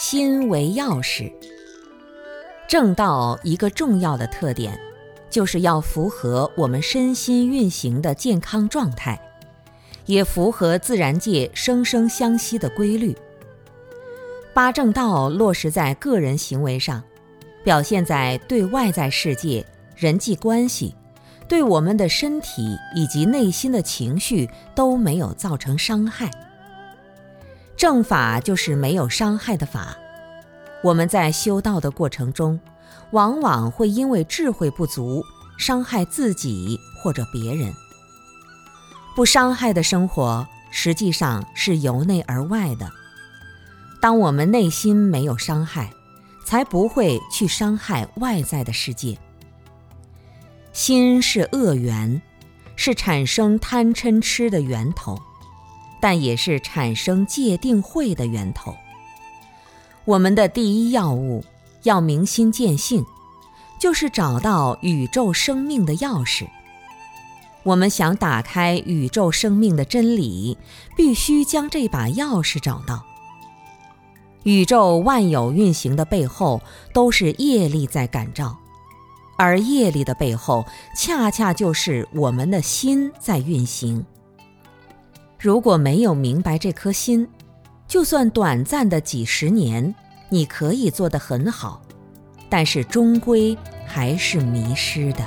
心为钥匙。正道一个重要的特点，就是要符合我们身心运行的健康状态，也符合自然界生生相息的规律。八正道落实在个人行为上，表现在对外在世界、人际关系。对我们的身体以及内心的情绪都没有造成伤害。正法就是没有伤害的法。我们在修道的过程中，往往会因为智慧不足，伤害自己或者别人。不伤害的生活，实际上是由内而外的。当我们内心没有伤害，才不会去伤害外在的世界。心是恶缘，是产生贪嗔痴的源头，但也是产生戒定慧的源头。我们的第一要务，要明心见性，就是找到宇宙生命的钥匙。我们想打开宇宙生命的真理，必须将这把钥匙找到。宇宙万有运行的背后，都是业力在感召。而业力的背后，恰恰就是我们的心在运行。如果没有明白这颗心，就算短暂的几十年，你可以做得很好，但是终归还是迷失的。